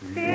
Yeah.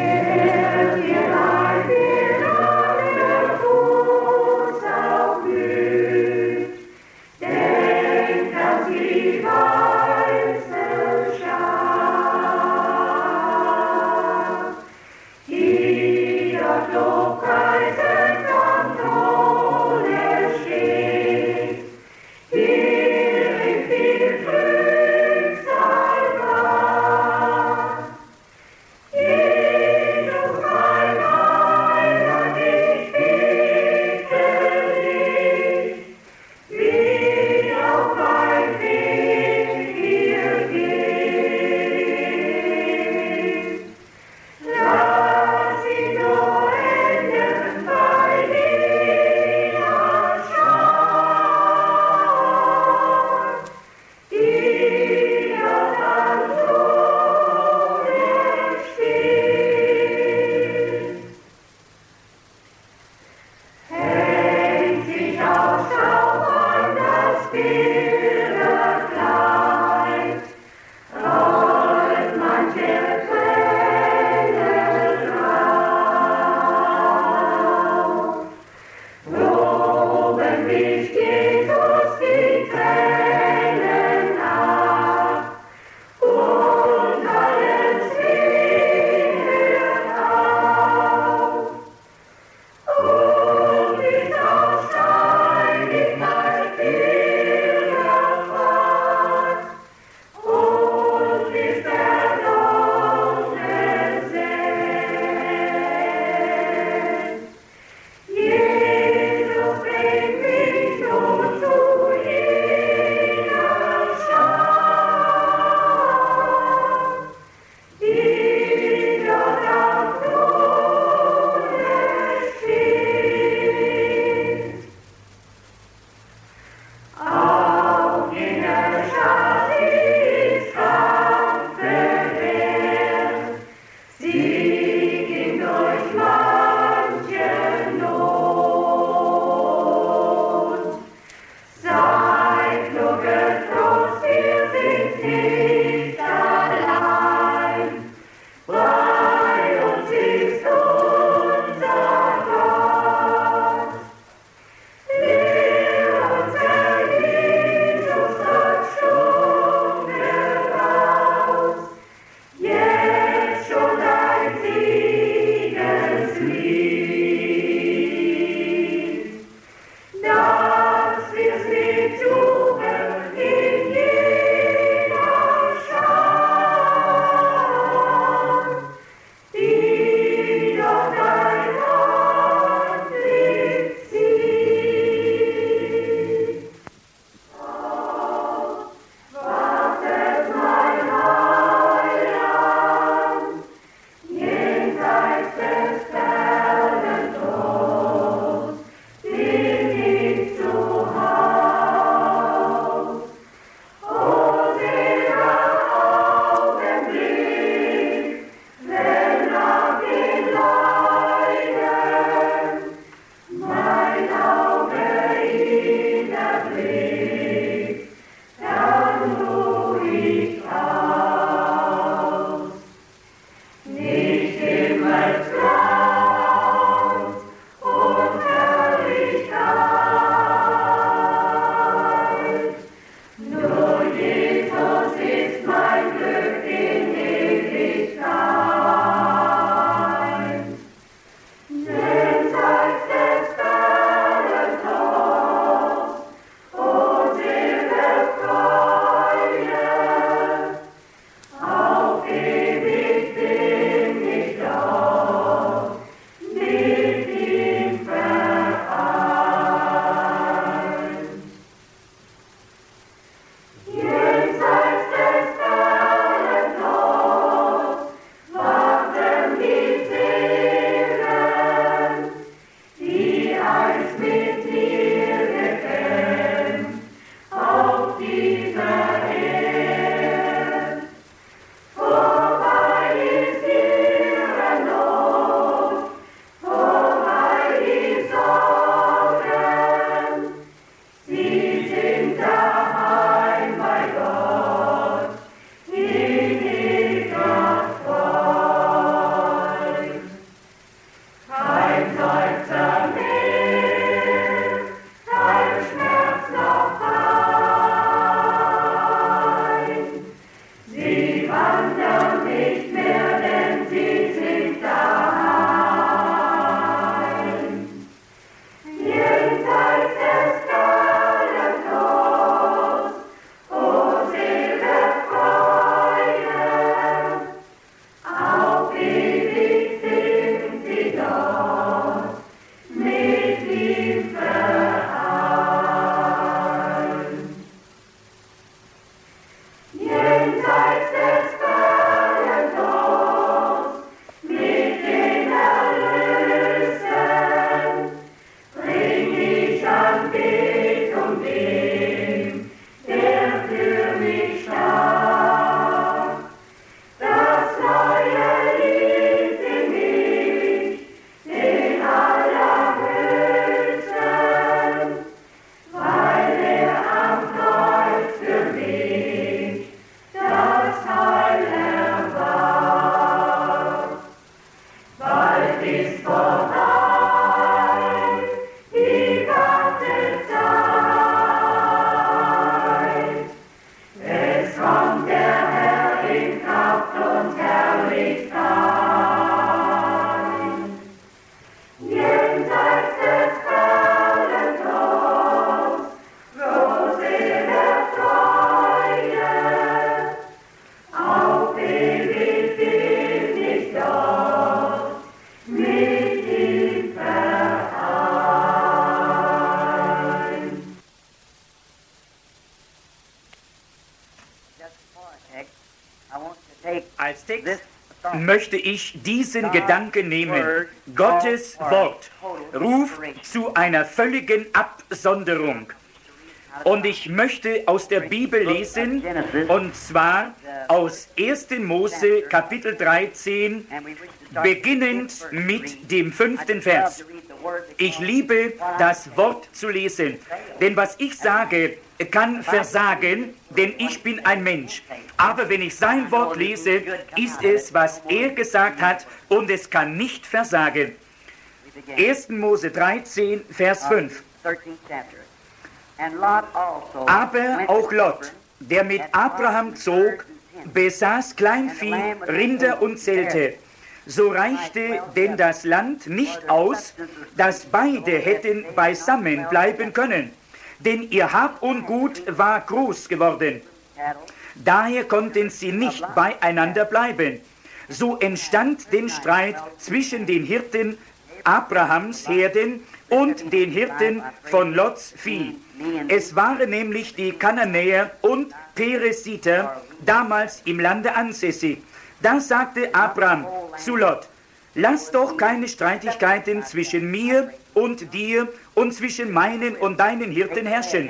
Möchte ich diesen Gedanken nehmen. Gottes Wort ruft zu einer völligen Absonderung. Und ich möchte aus der Bibel lesen, und zwar aus 1. Mose Kapitel 13, beginnend mit dem fünften Vers. Ich liebe das Wort zu lesen, denn was ich sage, kann versagen, denn ich bin ein Mensch. Aber wenn ich sein Wort lese, ist es, was er gesagt hat, und es kann nicht versagen. 1. Mose 13, Vers 5. Aber auch Lot, der mit Abraham zog, besaß Kleinvieh, Rinder und Zelte. So reichte denn das Land nicht aus, dass beide hätten beisammen bleiben können, denn ihr Hab und Gut war groß geworden. Daher konnten sie nicht beieinander bleiben. So entstand den Streit zwischen den Hirten Abrahams Herden und den Hirten von Lots Vieh. Es waren nämlich die Kananäer und Peresiter damals im Lande ansässig. Da sagte Abraham zu Lot, lass doch keine Streitigkeiten zwischen mir und dir und zwischen meinen und deinen Hirten herrschen.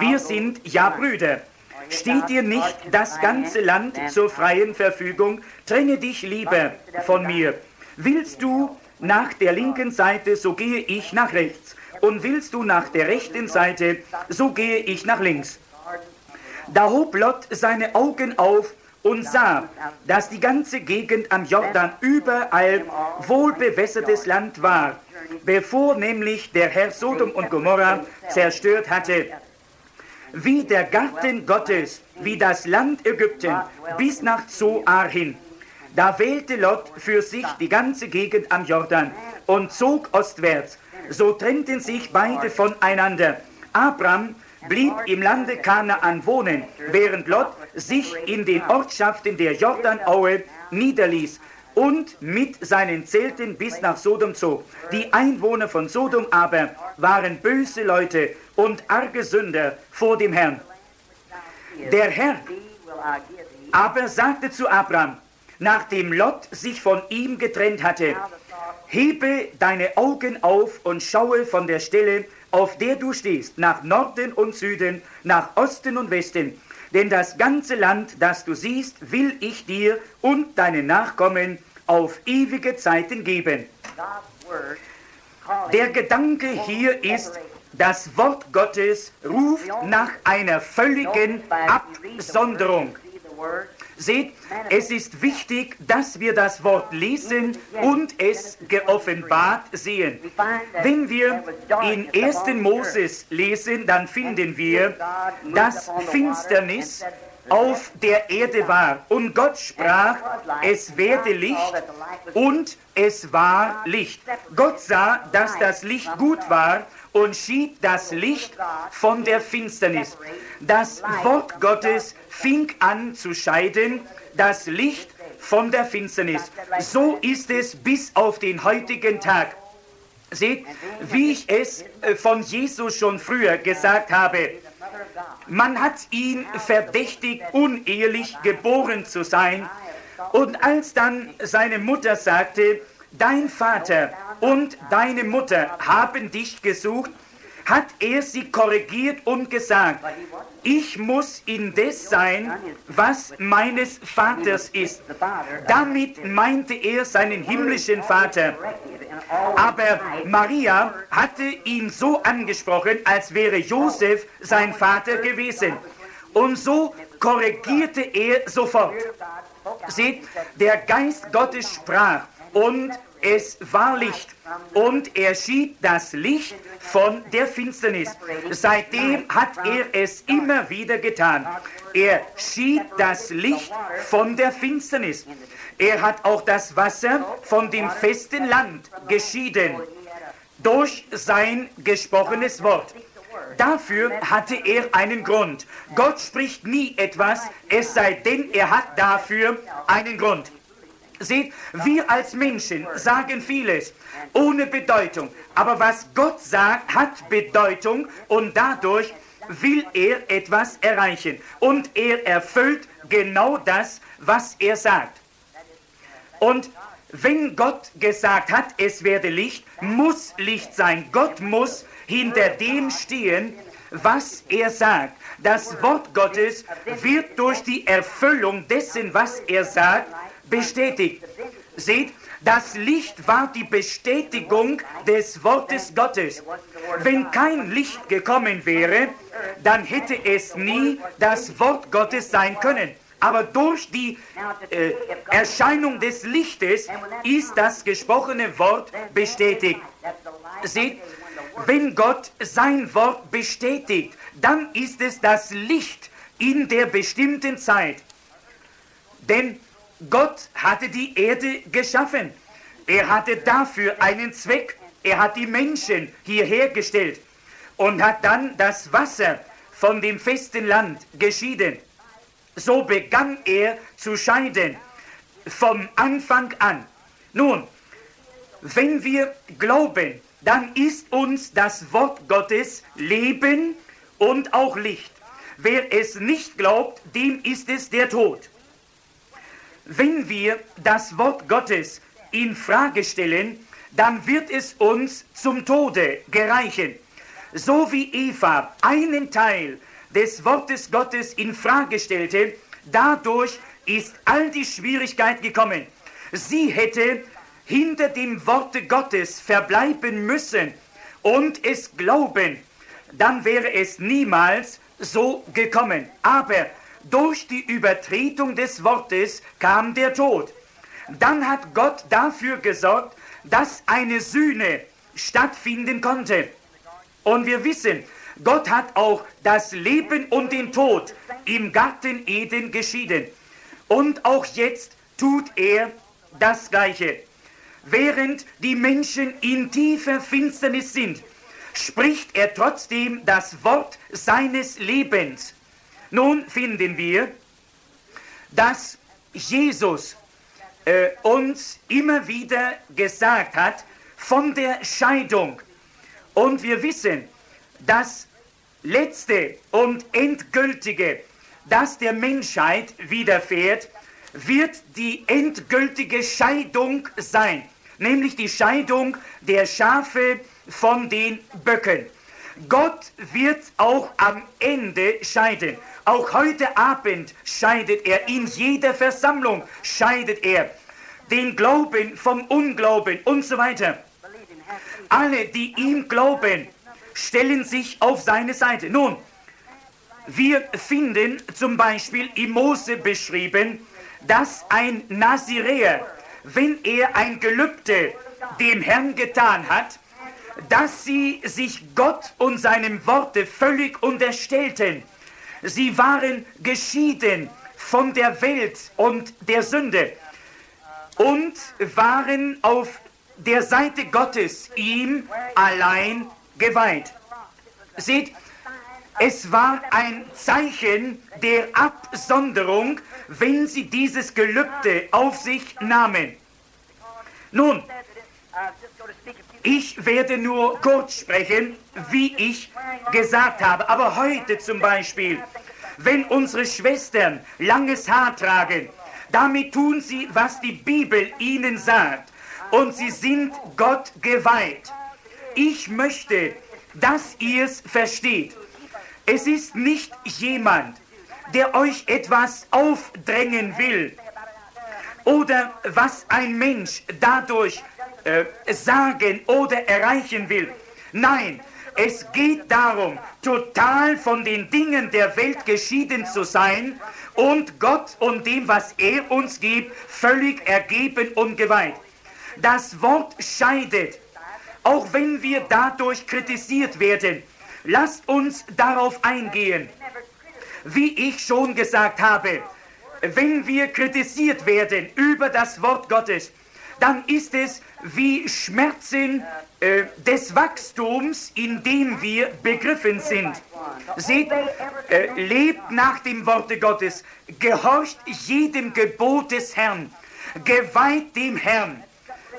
Wir sind ja Brüder. Steht dir nicht das ganze Land zur freien Verfügung? Trenne dich lieber von mir. Willst du nach der linken Seite, so gehe ich nach rechts und willst du nach der rechten Seite, so gehe ich nach links. Da hob Lot seine Augen auf und sah, dass die ganze Gegend am Jordan überall wohlbewässertes Land war, bevor nämlich der Herr Sodom und Gomorra zerstört hatte. Wie der Garten Gottes, wie das Land Ägypten bis nach Zoar hin. Da wählte Lot für sich die ganze Gegend am Jordan und zog ostwärts so trennten sich beide voneinander. Abraham blieb im Lande Kanaan wohnen, während Lot sich in den Ortschaften der Jordanaue niederließ und mit seinen Zelten bis nach Sodom zog. Die Einwohner von Sodom aber waren böse Leute und arge Sünder vor dem Herrn. Der Herr aber sagte zu Abraham, nachdem Lot sich von ihm getrennt hatte, Hebe deine Augen auf und schaue von der Stelle, auf der du stehst, nach Norden und Süden, nach Osten und Westen. Denn das ganze Land, das du siehst, will ich dir und deinen Nachkommen auf ewige Zeiten geben. Der Gedanke hier ist, das Wort Gottes ruft nach einer völligen Absonderung. Seht, es ist wichtig, dass wir das Wort lesen und es geoffenbart sehen. Wenn wir in 1. Moses lesen, dann finden wir, dass Finsternis auf der Erde war. Und Gott sprach, es werde Licht und es war Licht. Gott sah, dass das Licht gut war und schied das Licht von der Finsternis. Das Wort Gottes fing an zu scheiden, das Licht von der Finsternis. So ist es bis auf den heutigen Tag. Seht, wie ich es äh, von Jesus schon früher gesagt habe, man hat ihn verdächtigt, unehelich geboren zu sein. Und als dann seine Mutter sagte, dein Vater und deine Mutter haben dich gesucht, hat er sie korrigiert und gesagt, ich muss indes sein, was meines Vaters ist. Damit meinte er seinen himmlischen Vater. Aber Maria hatte ihn so angesprochen, als wäre Josef sein Vater gewesen. Und so korrigierte er sofort. Seht, der Geist Gottes sprach und es war Licht und er schied das Licht von der Finsternis. Seitdem hat er es immer wieder getan. Er schied das Licht von der Finsternis. Er hat auch das Wasser von dem festen Land geschieden durch sein gesprochenes Wort. Dafür hatte er einen Grund. Gott spricht nie etwas, es sei denn, er hat dafür einen Grund. Seht, wir als Menschen sagen vieles ohne Bedeutung. Aber was Gott sagt, hat Bedeutung und dadurch will er etwas erreichen. Und er erfüllt genau das, was er sagt. Und wenn Gott gesagt hat, es werde Licht, muss Licht sein. Gott muss hinter dem stehen, was er sagt. Das Wort Gottes wird durch die Erfüllung dessen, was er sagt, bestätigt. Seht, das Licht war die Bestätigung des Wortes Gottes. Wenn kein Licht gekommen wäre, dann hätte es nie das Wort Gottes sein können. Aber durch die äh, Erscheinung des Lichtes ist das gesprochene Wort bestätigt. Seht, wenn Gott sein Wort bestätigt, dann ist es das Licht in der bestimmten Zeit. Denn Gott hatte die Erde geschaffen. Er hatte dafür einen Zweck. Er hat die Menschen hierher gestellt und hat dann das Wasser von dem festen Land geschieden. So begann er zu scheiden vom Anfang an. Nun, wenn wir glauben, dann ist uns das Wort Gottes Leben und auch Licht. Wer es nicht glaubt, dem ist es der Tod. Wenn wir das Wort Gottes in Frage stellen, dann wird es uns zum Tode gereichen. So wie Eva einen Teil des Wortes Gottes in Frage stellte, dadurch ist all die Schwierigkeit gekommen. Sie hätte hinter dem Worte Gottes verbleiben müssen und es glauben, dann wäre es niemals so gekommen. Aber durch die Übertretung des Wortes kam der Tod. Dann hat Gott dafür gesorgt, dass eine Sühne stattfinden konnte. Und wir wissen, Gott hat auch das Leben und den Tod im Garten Eden geschieden. Und auch jetzt tut er das Gleiche. Während die Menschen in tiefer Finsternis sind, spricht er trotzdem das Wort seines Lebens. Nun finden wir, dass Jesus äh, uns immer wieder gesagt hat von der Scheidung. Und wir wissen, das letzte und endgültige, das der Menschheit widerfährt, wird die endgültige Scheidung sein, nämlich die Scheidung der Schafe von den Böcken. Gott wird auch am Ende scheiden. Auch heute Abend scheidet er, in jeder Versammlung scheidet er den Glauben vom Unglauben und so weiter. Alle, die ihm glauben, stellen sich auf seine Seite. Nun, wir finden zum Beispiel im Mose beschrieben, dass ein Naziräer, wenn er ein Gelübde dem Herrn getan hat, dass sie sich Gott und seinem Worte völlig unterstellten. Sie waren geschieden von der Welt und der Sünde und waren auf der Seite Gottes ihm allein geweiht. Seht, es war ein Zeichen der Absonderung, wenn sie dieses Gelübde auf sich nahmen. Nun, ich werde nur kurz sprechen, wie ich gesagt habe. Aber heute zum Beispiel, wenn unsere Schwestern langes Haar tragen, damit tun sie, was die Bibel ihnen sagt. Und sie sind Gott geweiht. Ich möchte, dass ihr es versteht. Es ist nicht jemand, der euch etwas aufdrängen will oder was ein Mensch dadurch äh, sagen oder erreichen will. Nein, es geht darum, total von den Dingen der Welt geschieden zu sein und Gott und dem, was er uns gibt, völlig ergeben und geweiht. Das Wort scheidet, auch wenn wir dadurch kritisiert werden. Lasst uns darauf eingehen. Wie ich schon gesagt habe, wenn wir kritisiert werden über das Wort Gottes, dann ist es wie Schmerzen äh, des Wachstums, in dem wir begriffen sind. Seht, äh, lebt nach dem Worte Gottes, gehorcht jedem Gebot des Herrn, geweiht dem Herrn,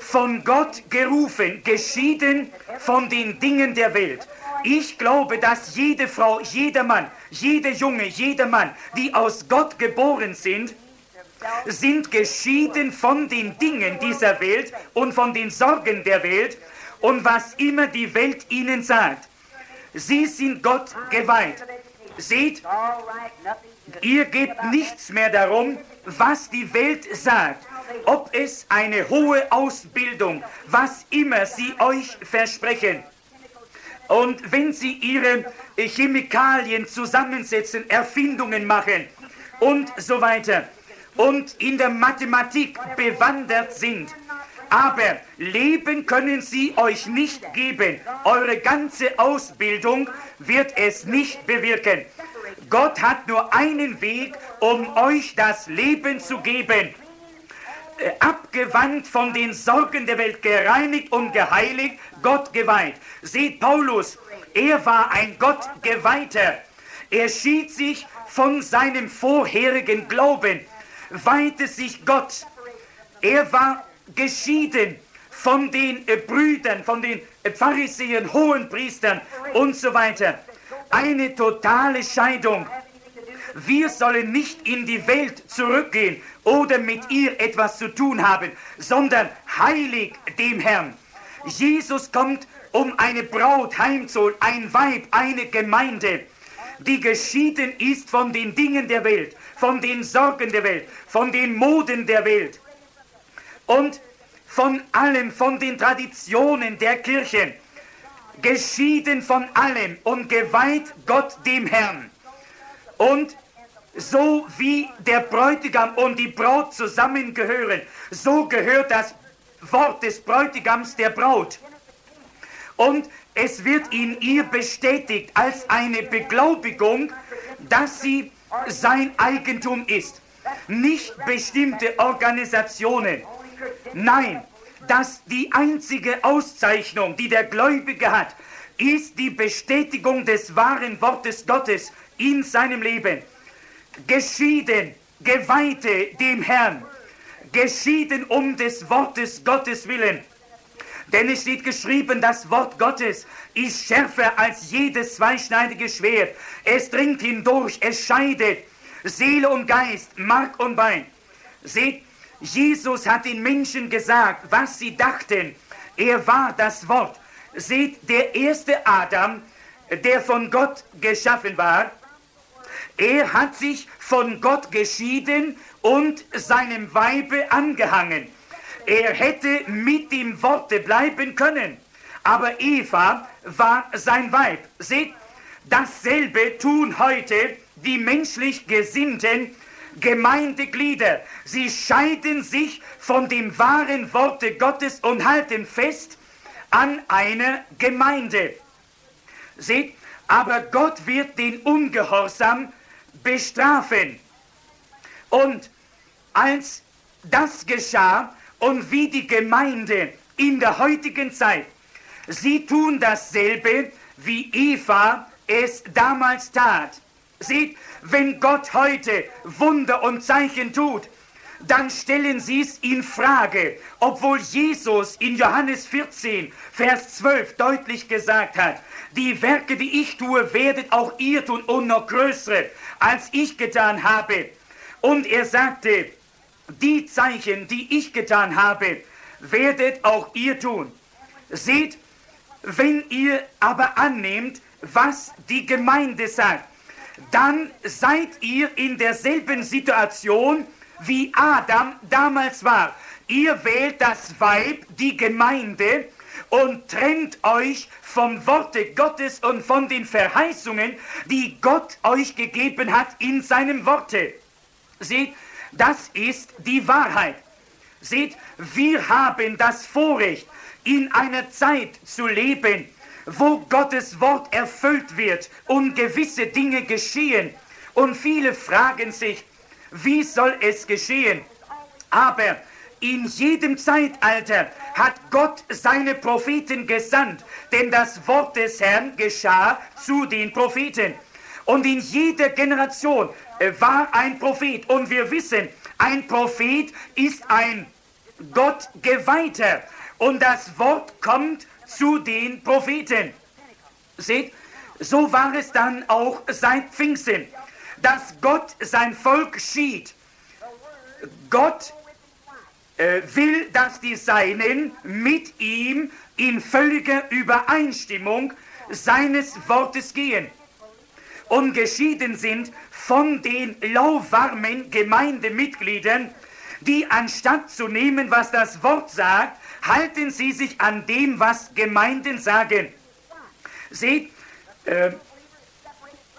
von Gott gerufen, geschieden von den Dingen der Welt. Ich glaube, dass jede Frau, jeder Mann, jeder Junge, jeder Mann, die aus Gott geboren sind, sind geschieden von den Dingen dieser Welt und von den Sorgen der Welt und was immer die Welt ihnen sagt. Sie sind Gott geweiht. Seht, ihr gebt nichts mehr darum, was die Welt sagt, ob es eine hohe Ausbildung, was immer sie euch versprechen. Und wenn sie ihre Chemikalien zusammensetzen, Erfindungen machen und so weiter und in der Mathematik bewandert sind, aber Leben können sie euch nicht geben. Eure ganze Ausbildung wird es nicht bewirken. Gott hat nur einen Weg, um euch das Leben zu geben. Äh, abgewandt von den Sorgen der Welt, gereinigt und geheiligt, Gott geweiht. Seht Paulus, er war ein Gottgeweihter. Er schied sich von seinem vorherigen Glauben, weihte sich Gott. Er war geschieden von den äh, Brüdern, von den äh, Pharisäern, Hohenpriestern und so weiter. Eine totale Scheidung. Wir sollen nicht in die Welt zurückgehen oder mit ihr etwas zu tun haben, sondern heilig dem Herrn. Jesus kommt, um eine Braut heimzuholen, ein Weib, eine Gemeinde, die geschieden ist von den Dingen der Welt, von den Sorgen der Welt, von den Moden der Welt und von allem, von den Traditionen der Kirche, geschieden von allem und geweiht Gott dem Herrn. Und so wie der Bräutigam und die Braut zusammengehören, so gehört das Wort des Bräutigams der Braut. Und es wird in ihr bestätigt als eine Beglaubigung, dass sie sein Eigentum ist. Nicht bestimmte Organisationen. Nein, dass die einzige Auszeichnung, die der Gläubige hat, ist die Bestätigung des wahren Wortes Gottes in seinem Leben geschieden, Geweihte dem Herrn, geschieden um des Wortes Gottes willen. Denn es steht geschrieben, das Wort Gottes ist schärfer als jedes zweischneidige Schwert. Es dringt hindurch, es scheidet Seele und Geist, Mark und Bein. Seht, Jesus hat den Menschen gesagt, was sie dachten. Er war das Wort. Seht, der erste Adam, der von Gott geschaffen war, er hat sich von Gott geschieden und seinem Weibe angehangen. Er hätte mit dem Worte bleiben können, aber Eva war sein Weib. Seht, dasselbe tun heute die menschlich gesinnten Gemeindeglieder. Sie scheiden sich von dem wahren Worte Gottes und halten fest an einer Gemeinde. Seht, aber Gott wird den Ungehorsam bestrafen. Und als das geschah und wie die Gemeinde in der heutigen Zeit, sie tun dasselbe, wie Eva es damals tat. Seht, wenn Gott heute Wunder und Zeichen tut, dann stellen sie es in Frage, obwohl Jesus in Johannes 14, Vers 12 deutlich gesagt hat, die Werke, die ich tue, werdet auch ihr tun und noch größere, als ich getan habe. Und er sagte, die Zeichen, die ich getan habe, werdet auch ihr tun. Seht, wenn ihr aber annehmt, was die Gemeinde sagt, dann seid ihr in derselben Situation, wie Adam damals war. Ihr wählt das Weib, die Gemeinde, und trennt euch vom Worte Gottes und von den Verheißungen, die Gott euch gegeben hat in seinem Worte. Seht, das ist die Wahrheit. Seht, wir haben das Vorrecht, in einer Zeit zu leben, wo Gottes Wort erfüllt wird und gewisse Dinge geschehen. Und viele fragen sich, wie soll es geschehen? Aber in jedem Zeitalter hat Gott seine Propheten gesandt, denn das Wort des Herrn geschah zu den Propheten. Und in jeder Generation äh, war ein Prophet. Und wir wissen, ein Prophet ist ein Gottgeweihter. Und das Wort kommt zu den Propheten. Seht, so war es dann auch seit Pfingsten, dass Gott sein Volk schied Gott äh, will, dass die Seinen mit ihm in völliger Übereinstimmung seines Wortes gehen und geschieden sind von den lauwarmen Gemeindemitgliedern, die anstatt zu nehmen, was das Wort sagt, halten sie sich an dem, was Gemeinden sagen. Seht, äh,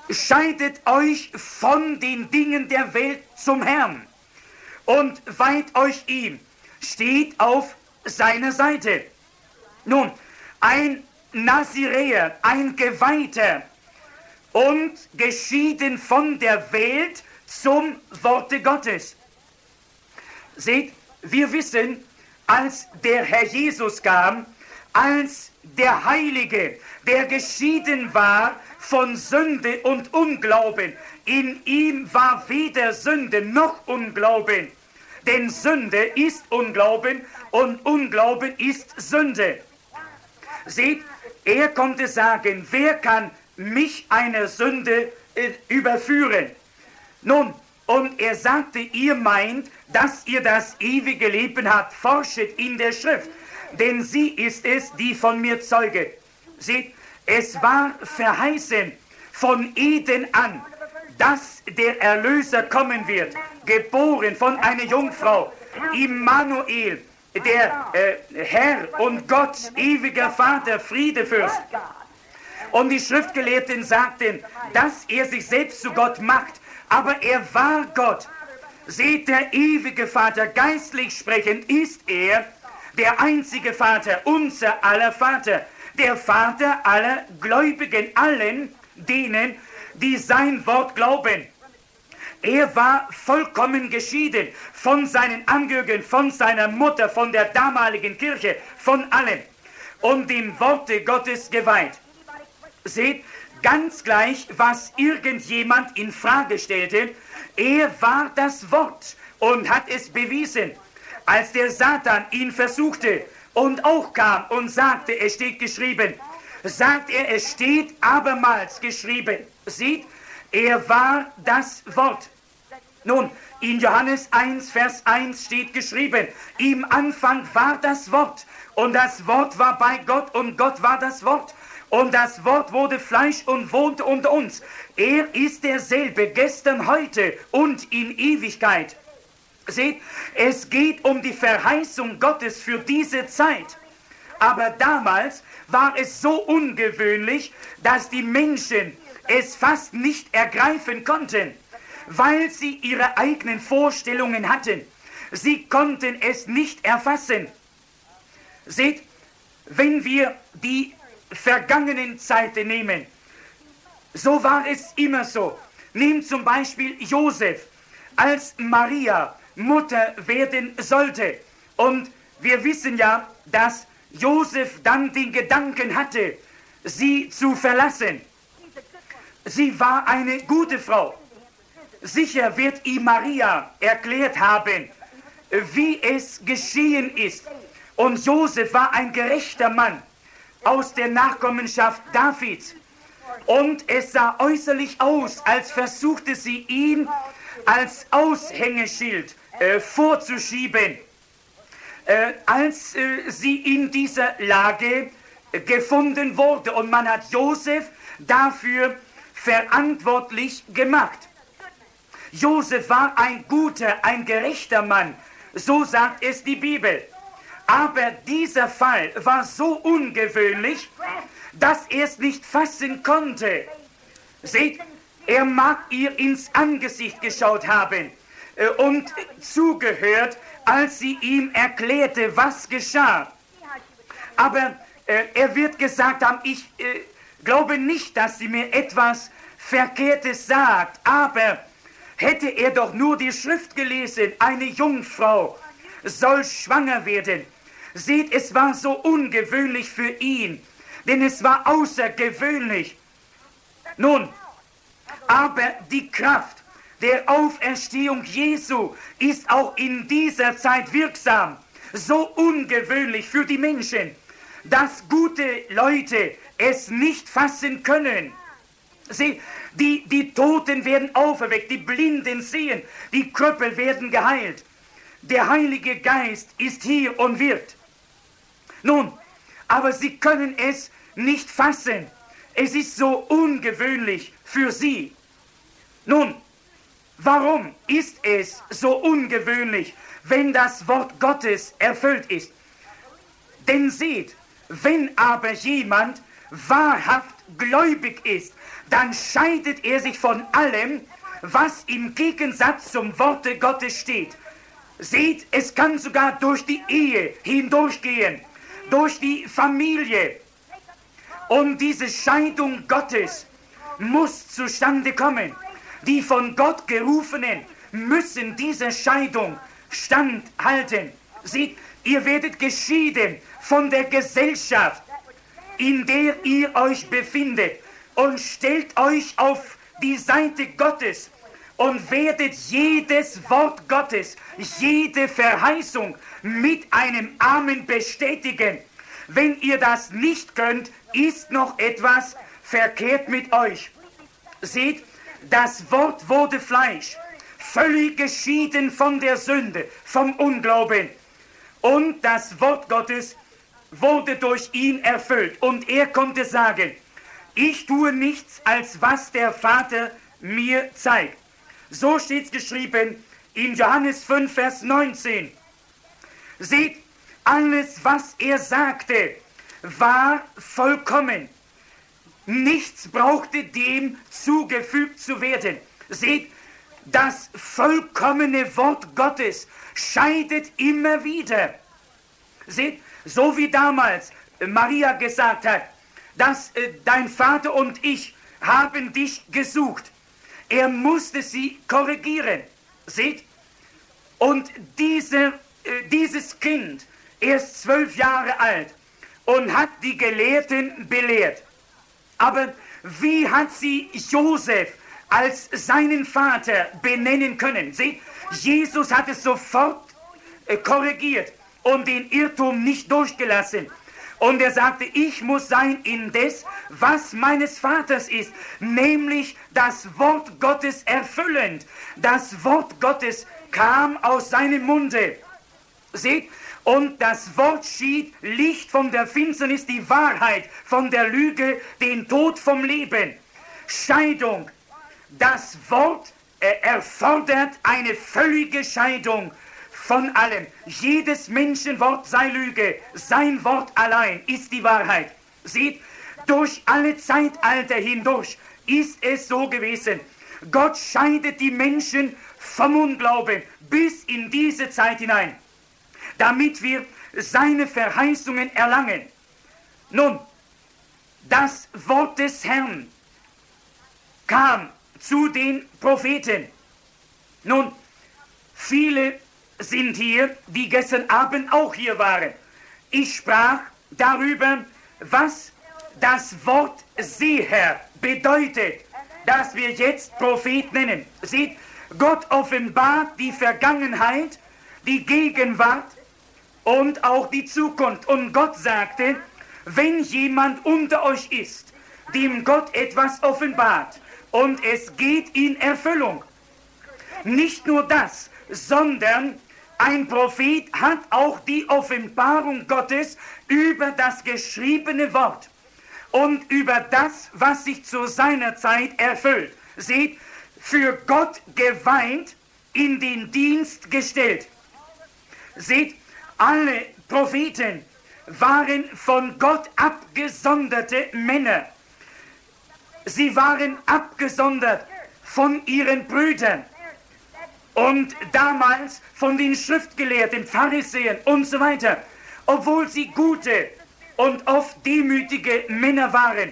scheidet euch von den Dingen der Welt zum Herrn und weiht euch ihm, steht auf seiner Seite. Nun, ein Naziräer, ein Geweihter und geschieden von der Welt zum Worte Gottes. Seht, wir wissen, als der Herr Jesus kam, als der Heilige, der geschieden war von Sünde und Unglauben. In ihm war weder Sünde noch Unglauben. Denn Sünde ist Unglauben und Unglauben ist Sünde. Seht, er konnte sagen, wer kann mich einer Sünde äh, überführen? Nun, und er sagte, ihr meint, dass ihr das ewige Leben habt, forschet in der Schrift, denn sie ist es, die von mir zeuget. Seht, es war verheißen von Eden an, dass der Erlöser kommen wird, geboren von einer Jungfrau, Immanuel, der äh, Herr und Gott, ewiger Vater, Friedefürst. Und die Schriftgelehrten sagten, dass er sich selbst zu Gott macht, aber er war Gott. Seht, der ewige Vater, geistlich sprechend, ist er der einzige Vater, unser aller Vater, der Vater aller Gläubigen, allen denen, die sein Wort glauben. Er war vollkommen geschieden von seinen Angehörigen, von seiner Mutter, von der damaligen Kirche, von allen und dem Worte Gottes geweiht. Seht, ganz gleich, was irgendjemand in Frage stellte, er war das Wort und hat es bewiesen. Als der Satan ihn versuchte und auch kam und sagte, es steht geschrieben, sagt er, es steht abermals geschrieben. Sieht, er war das Wort. Nun, in Johannes 1, Vers 1 steht geschrieben, im Anfang war das Wort und das Wort war bei Gott und Gott war das Wort und das Wort wurde Fleisch und wohnte unter uns. Er ist derselbe gestern, heute und in Ewigkeit. Seht, es geht um die Verheißung Gottes für diese Zeit. Aber damals war es so ungewöhnlich, dass die Menschen es fast nicht ergreifen konnten weil sie ihre eigenen Vorstellungen hatten. Sie konnten es nicht erfassen. Seht, wenn wir die vergangenen Zeiten nehmen, so war es immer so. Nehmt zum Beispiel Josef, als Maria Mutter werden sollte. Und wir wissen ja, dass Josef dann den Gedanken hatte, sie zu verlassen. Sie war eine gute Frau. Sicher wird ihm Maria erklärt haben, wie es geschehen ist. Und Josef war ein gerechter Mann aus der Nachkommenschaft Davids. Und es sah äußerlich aus, als versuchte sie ihn als Aushängeschild äh, vorzuschieben. Äh, als äh, sie in dieser Lage gefunden wurde und man hat Josef dafür verantwortlich gemacht. Josef war ein guter, ein gerechter Mann, so sagt es die Bibel. Aber dieser Fall war so ungewöhnlich, dass er es nicht fassen konnte. Seht, er mag ihr ins Angesicht geschaut haben äh, und zugehört, als sie ihm erklärte, was geschah. Aber äh, er wird gesagt haben, ich äh, glaube nicht, dass sie mir etwas Verkehrtes sagt, aber Hätte er doch nur die Schrift gelesen, eine Jungfrau soll schwanger werden. Seht, es war so ungewöhnlich für ihn, denn es war außergewöhnlich. Nun, aber die Kraft der Auferstehung Jesu ist auch in dieser Zeit wirksam. So ungewöhnlich für die Menschen, dass gute Leute es nicht fassen können. Sie, die, die Toten werden auferweckt, die Blinden sehen, die Krüppel werden geheilt. Der Heilige Geist ist hier und wirkt. Nun, aber sie können es nicht fassen. Es ist so ungewöhnlich für sie. Nun, warum ist es so ungewöhnlich, wenn das Wort Gottes erfüllt ist? Denn seht, wenn aber jemand wahrhaft gläubig ist, dann scheidet er sich von allem, was im Gegensatz zum Worte Gottes steht. Seht, es kann sogar durch die Ehe hindurchgehen, durch die Familie. Und diese Scheidung Gottes muss zustande kommen. Die von Gott gerufenen müssen dieser Scheidung standhalten. Seht, ihr werdet geschieden von der Gesellschaft, in der ihr euch befindet und stellt euch auf die Seite Gottes und werdet jedes Wort Gottes, jede Verheißung mit einem Amen bestätigen. Wenn ihr das nicht könnt, ist noch etwas verkehrt mit euch. Seht, das Wort wurde Fleisch, völlig geschieden von der Sünde, vom Unglauben. Und das Wort Gottes wurde durch ihn erfüllt. Und er konnte sagen, ich tue nichts, als was der Vater mir zeigt. So steht es geschrieben in Johannes 5, Vers 19. Seht, alles, was er sagte, war vollkommen. Nichts brauchte dem zugefügt zu werden. Seht, das vollkommene Wort Gottes scheidet immer wieder. Seht, so wie damals Maria gesagt hat, dass äh, dein Vater und ich haben dich gesucht. Er musste sie korrigieren. Seht? Und diese, äh, dieses Kind, erst zwölf Jahre alt, und hat die Gelehrten belehrt. Aber wie hat sie Josef als seinen Vater benennen können? Seht, Jesus hat es sofort äh, korrigiert und den Irrtum nicht durchgelassen. Und er sagte, ich muss sein in des, was meines Vaters ist, nämlich das Wort Gottes erfüllend. Das Wort Gottes kam aus seinem Munde. Seht, und das Wort schied Licht von der Finsternis, die Wahrheit von der Lüge, den Tod vom Leben. Scheidung. Das Wort erfordert eine völlige Scheidung von allem. Jedes Menschenwort sei Lüge, sein Wort allein ist die Wahrheit. Seht, durch alle Zeitalter hindurch ist es so gewesen. Gott scheidet die Menschen vom Unglauben bis in diese Zeit hinein, damit wir seine Verheißungen erlangen. Nun, das Wort des Herrn kam zu den Propheten. Nun, viele sind hier, die gestern Abend auch hier waren. Ich sprach darüber, was das Wort Seher bedeutet, das wir jetzt Prophet nennen. Seht, Gott offenbart die Vergangenheit, die Gegenwart und auch die Zukunft. Und Gott sagte, wenn jemand unter euch ist, dem Gott etwas offenbart und es geht in Erfüllung, nicht nur das, sondern ein Prophet hat auch die Offenbarung Gottes über das geschriebene Wort und über das, was sich zu seiner Zeit erfüllt. Seht, für Gott geweint, in den Dienst gestellt. Seht, alle Propheten waren von Gott abgesonderte Männer. Sie waren abgesondert von ihren Brüdern und damals von den Schriftgelehrten, Pharisäern und so weiter, obwohl sie gute und oft demütige Männer waren.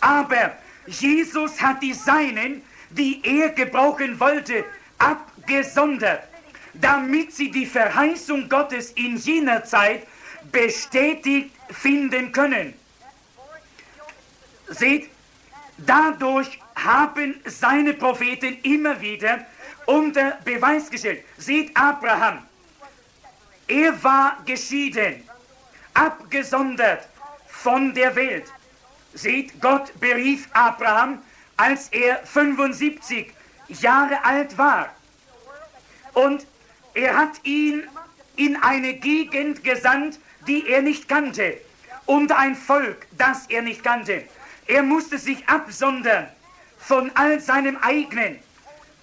Aber Jesus hat die Seinen, die er gebrauchen wollte, abgesondert, damit sie die Verheißung Gottes in jener Zeit bestätigt finden können. Seht, dadurch haben seine Propheten immer wieder unter Beweis gestellt. Seht Abraham, er war geschieden, abgesondert von der Welt. Seht, Gott berief Abraham, als er 75 Jahre alt war. Und Er hat ihn in eine Gegend gesandt, die er nicht kannte, und ein Volk, das er nicht kannte. Er musste sich absondern von all seinem eigenen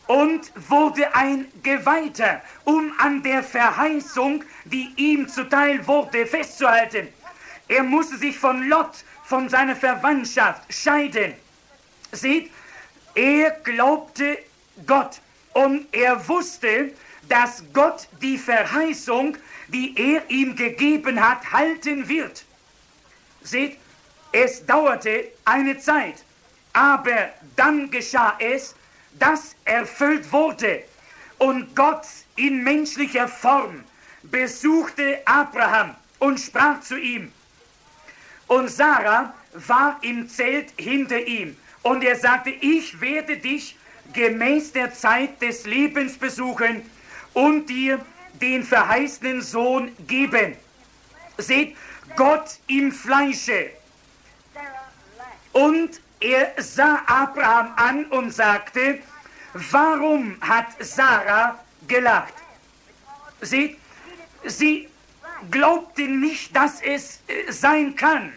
und wurde ein Geweihter, um an der Verheißung, die ihm zuteil wurde, festzuhalten. Er musste sich von Lot, von seiner Verwandtschaft scheiden. Seht, er glaubte Gott und er wusste, dass Gott die Verheißung, die er ihm gegeben hat, halten wird. Seht, es dauerte eine Zeit, aber dann geschah es, dass erfüllt wurde und Gott in menschlicher Form besuchte Abraham und sprach zu ihm. Und Sarah war im Zelt hinter ihm und er sagte, ich werde dich gemäß der Zeit des Lebens besuchen und dir den verheißenen Sohn geben. Seht, Gott im Fleische. Und er sah Abraham an und sagte, warum hat Sarah gelacht? Seht, sie glaubte nicht, dass es äh, sein kann.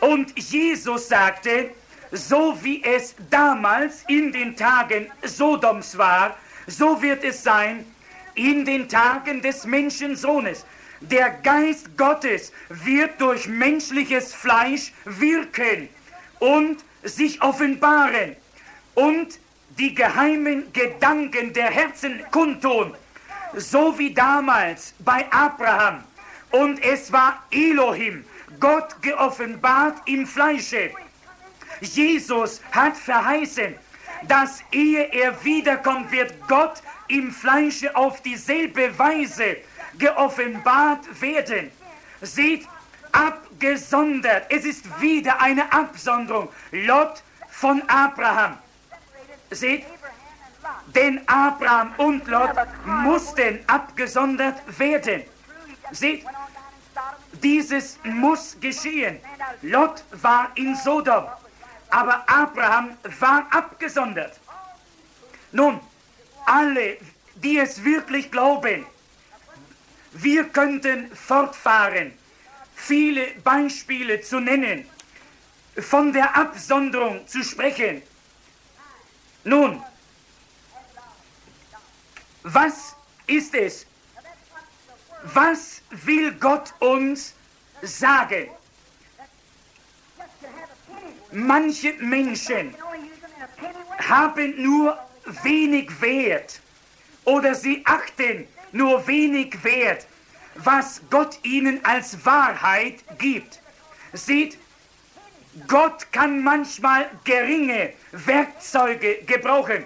Und Jesus sagte, so wie es damals in den Tagen Sodoms war, so wird es sein in den Tagen des Menschensohnes. Der Geist Gottes wird durch menschliches Fleisch wirken und sich offenbaren und die geheimen Gedanken der Herzen kundtun, so wie damals bei Abraham. Und es war Elohim, Gott geoffenbart im Fleische. Jesus hat verheißen, dass ehe er wiederkommt, wird Gott im Fleische auf dieselbe Weise geoffenbart werden. Seht, abgesondert, es ist wieder eine Absonderung. Lot von Abraham. Seht, denn Abraham und Lot mussten abgesondert werden. Seht, dieses muss geschehen. Lot war in Sodom aber Abraham war abgesondert. Nun, alle, die es wirklich glauben, wir könnten fortfahren, viele Beispiele zu nennen, von der Absonderung zu sprechen. Nun, was ist es? Was will Gott uns sagen? Manche Menschen haben nur wenig Wert oder sie achten nur wenig Wert, was Gott ihnen als Wahrheit gibt. Seht, Gott kann manchmal geringe Werkzeuge gebrauchen.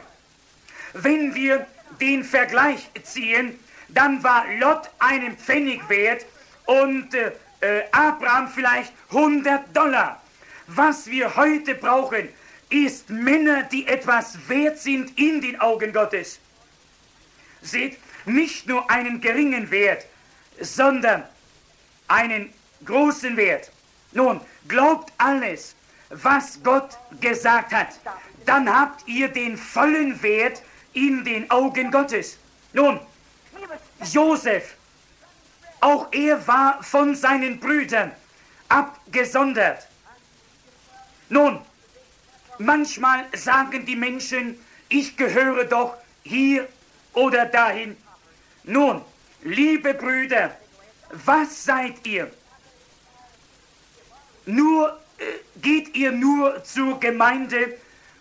Wenn wir den Vergleich ziehen, dann war Lot einen Pfennig wert und äh, äh Abraham vielleicht 100 Dollar. Was wir heute brauchen, ist Männer, die etwas wert sind in den Augen Gottes. Seht, nicht nur einen geringen Wert, sondern einen großen Wert. Nun, glaubt alles, was Gott gesagt hat, dann habt ihr den vollen Wert in den Augen Gottes. Nun, Josef, auch er war von seinen Brüdern abgesondert. Nun, manchmal sagen die Menschen, ich gehöre doch hier oder dahin. Nun, liebe Brüder, was seid ihr? Nur äh, geht ihr nur zur Gemeinde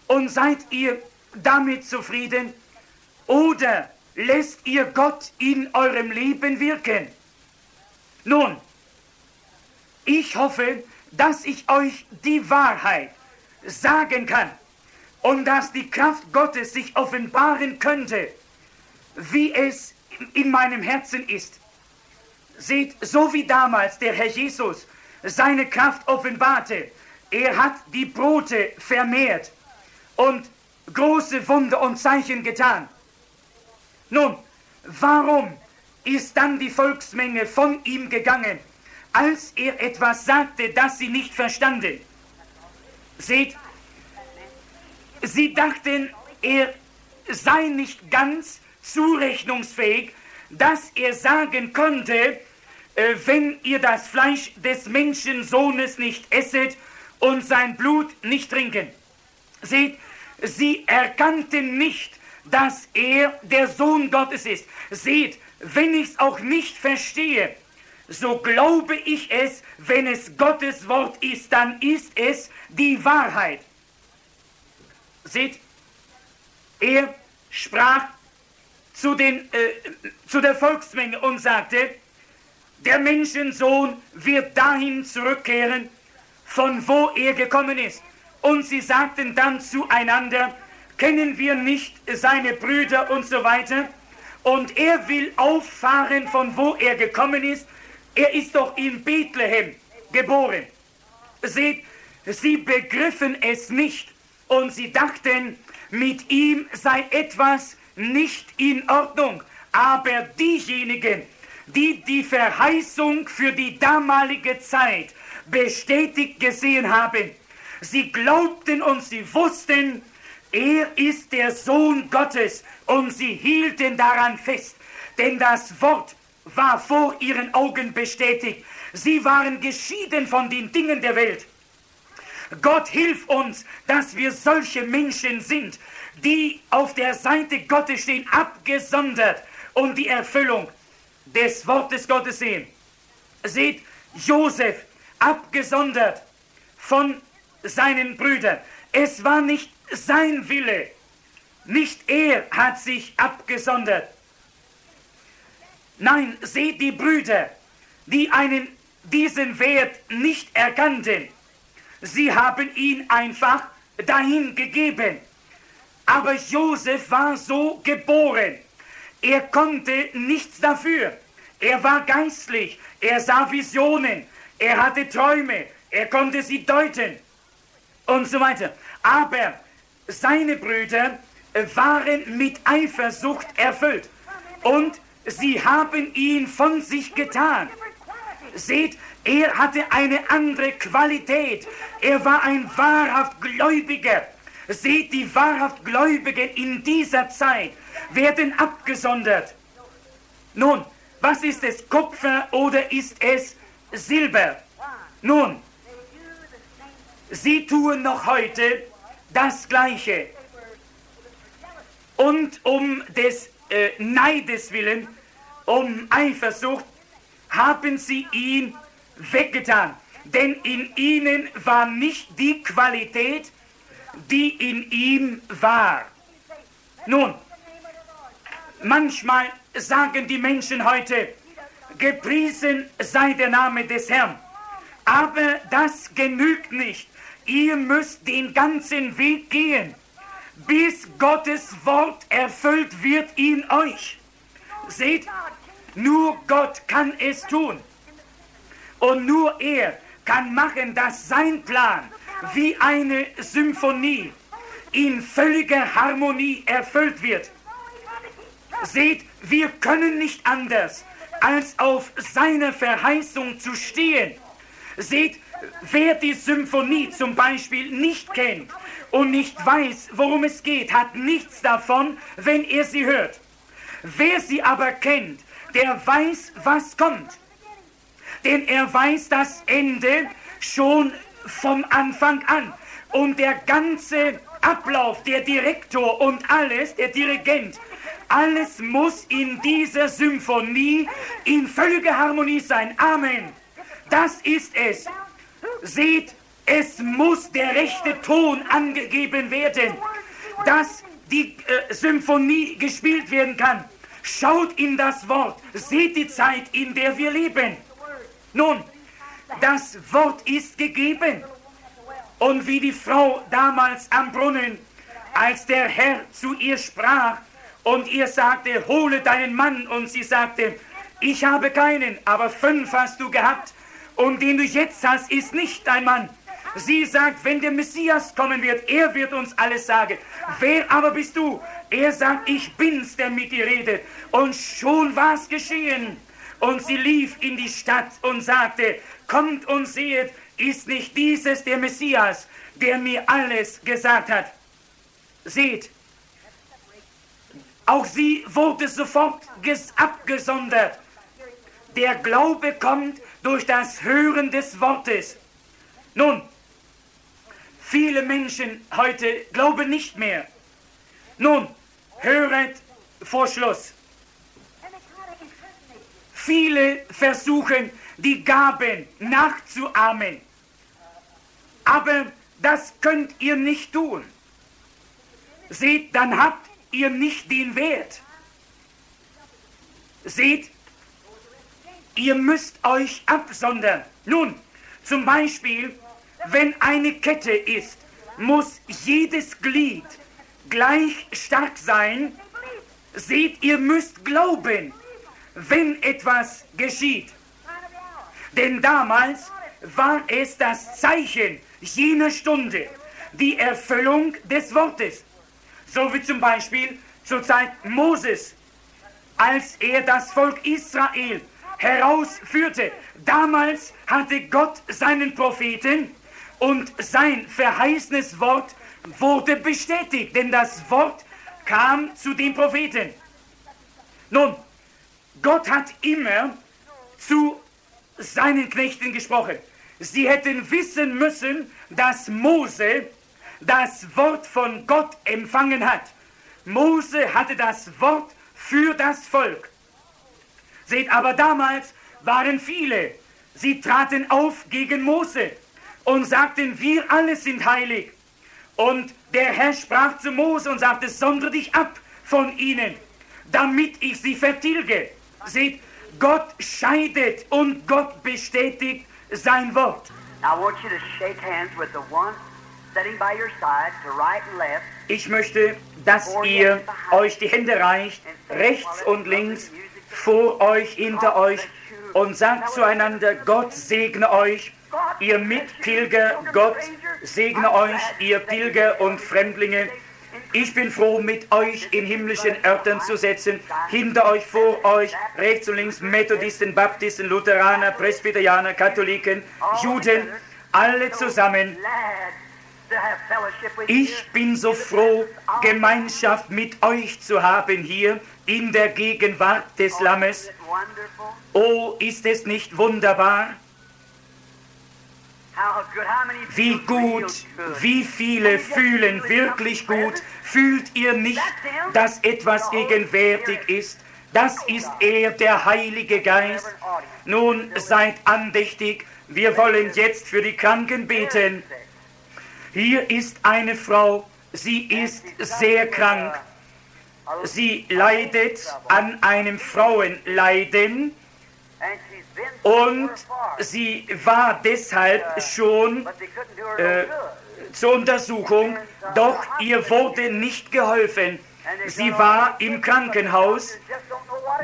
und seid ihr damit zufrieden? Oder lässt ihr Gott in eurem Leben wirken? Nun, ich hoffe, dass ich euch die Wahrheit sagen kann und dass die Kraft Gottes sich offenbaren könnte, wie es in meinem Herzen ist. Seht, so wie damals der Herr Jesus seine Kraft offenbarte, er hat die Brote vermehrt und große Wunder und Zeichen getan. Nun, warum ist dann die Volksmenge von ihm gegangen? als er etwas sagte, das sie nicht verstanden. Seht, sie dachten, er sei nicht ganz zurechnungsfähig, dass er sagen konnte, äh, wenn ihr das Fleisch des Menschensohnes nicht esset und sein Blut nicht trinken. Seht, sie erkannten nicht, dass er der Sohn Gottes ist. Seht, wenn ich es auch nicht verstehe, so glaube ich es, wenn es Gottes Wort ist, dann ist es die Wahrheit. Seht, er sprach zu, den, äh, zu der Volksmenge und sagte, der Menschensohn wird dahin zurückkehren, von wo er gekommen ist. Und sie sagten dann zueinander, kennen wir nicht seine Brüder und so weiter. Und er will auffahren, von wo er gekommen ist. Er ist doch in Bethlehem geboren. Seht, sie begriffen es nicht und sie dachten, mit ihm sei etwas nicht in Ordnung. Aber diejenigen, die die Verheißung für die damalige Zeit bestätigt gesehen haben, sie glaubten und sie wussten, er ist der Sohn Gottes und sie hielten daran fest, denn das Wort war vor ihren Augen bestätigt. Sie waren geschieden von den Dingen der Welt. Gott hilf uns, dass wir solche Menschen sind, die auf der Seite Gottes stehen, abgesondert und die Erfüllung des Wortes Gottes sehen. Seht, Josef, abgesondert von seinen Brüdern. Es war nicht sein Wille. Nicht er hat sich abgesondert. Nein, seht die Brüder, die einen, diesen Wert nicht erkannten. Sie haben ihn einfach dahin gegeben. Aber Josef war so geboren. Er konnte nichts dafür. Er war geistlich. Er sah Visionen. Er hatte Träume. Er konnte sie deuten. Und so weiter. Aber seine Brüder waren mit Eifersucht erfüllt und sie haben ihn von sich getan. Seht, er hatte eine andere Qualität. Er war ein wahrhaft Gläubiger. Seht, die wahrhaft Gläubigen in dieser Zeit werden abgesondert. Nun, was ist es, Kupfer oder ist es Silber? Nun, sie tun noch heute das Gleiche. Und um des äh, Neides willen, um Eifersucht, haben sie ihn weggetan. Denn in ihnen war nicht die Qualität, die in ihm war. Nun, manchmal sagen die Menschen heute, gepriesen sei der Name des Herrn. Aber das genügt nicht. Ihr müsst den ganzen Weg gehen, bis Gottes Wort erfüllt wird in euch. Seht, nur Gott kann es tun. Und nur er kann machen, dass sein Plan wie eine Symphonie in völliger Harmonie erfüllt wird. Seht, wir können nicht anders, als auf seiner Verheißung zu stehen. Seht, wer die Symphonie zum Beispiel nicht kennt und nicht weiß, worum es geht, hat nichts davon, wenn er sie hört. Wer sie aber kennt, der weiß, was kommt. Denn er weiß das Ende schon vom Anfang an. Und der ganze Ablauf, der Direktor und alles, der Dirigent, alles muss in dieser Symphonie in völliger Harmonie sein. Amen. Das ist es. Seht, es muss der rechte Ton angegeben werden, dass die äh, Symphonie gespielt werden kann. Schaut in das Wort, seht die Zeit, in der wir leben. Nun, das Wort ist gegeben. Und wie die Frau damals am Brunnen, als der Herr zu ihr sprach und ihr sagte, hole deinen Mann, und sie sagte, ich habe keinen, aber fünf hast du gehabt, und den du jetzt hast, ist nicht dein Mann. Sie sagt, wenn der Messias kommen wird, er wird uns alles sagen. Wer aber bist du? Er sagt, ich bin's, der mit dir redet. Und schon war's geschehen. Und sie lief in die Stadt und sagte, kommt und sehet, ist nicht dieses der Messias, der mir alles gesagt hat. Seht, Auch sie wurde sofort abgesondert. Der Glaube kommt durch das Hören des Wortes. Nun, viele Menschen heute glauben nicht mehr. Nun, höret vor Schluss. Viele versuchen, die Gaben nachzuahmen. Aber das könnt ihr nicht tun. Seht, dann habt ihr nicht den Wert. Seht, ihr müsst euch absondern. Nun, zum Beispiel, wenn eine Kette ist, muss jedes Glied gleich stark sein. Seht, ihr müsst glauben, wenn etwas geschieht. Denn damals war es das Zeichen jener Stunde, die Erfüllung des Wortes. So wie zum Beispiel zur Zeit Moses, als er das Volk Israel herausführte. Damals hatte Gott seinen Propheten und sein verheißenes Wort wurde bestätigt, denn das Wort kam zu den Propheten. Nun, Gott hat immer zu seinen Knechten gesprochen. Sie hätten wissen müssen, dass Mose das Wort von Gott empfangen hat. Mose hatte das Wort für das Volk. Seht, aber damals waren viele. Sie traten auf gegen Mose und sagten, wir alle sind heilig. Und der Herr sprach zu Mose und sagte, sondere dich ab von ihnen, damit ich sie vertilge. Seht, Gott scheidet und Gott bestätigt sein Wort. Ich möchte, dass ihr euch die Hände reicht, rechts und links, vor euch, hinter euch und sagt zueinander, Gott segne euch, ihr Mitpilger, Gott segne euch, ihr Pilger und Fremdlinge, ich bin froh, mit euch in himmlischen Örtern zu setzen. Hinter euch, vor euch, rechts und links, Methodisten, Baptisten, Lutheraner, Presbyterianer, Katholiken, Juden, alle zusammen. Ich bin so froh, Gemeinschaft mit euch zu haben hier in der Gegenwart des Lammes. Oh, ist es nicht wunderbar? Wie gut, wie viele fühlen wirklich gut. Fühlt ihr nicht, dass etwas gegenwärtig ist? Das ist er, der Heilige Geist. Nun seid andächtig. Wir wollen jetzt für die Kranken beten. Hier ist eine Frau, sie ist sehr krank. Sie leidet an einem Frauenleiden und sie war deshalb schon äh, zur Untersuchung, doch ihr wurde nicht geholfen. Sie war im Krankenhaus.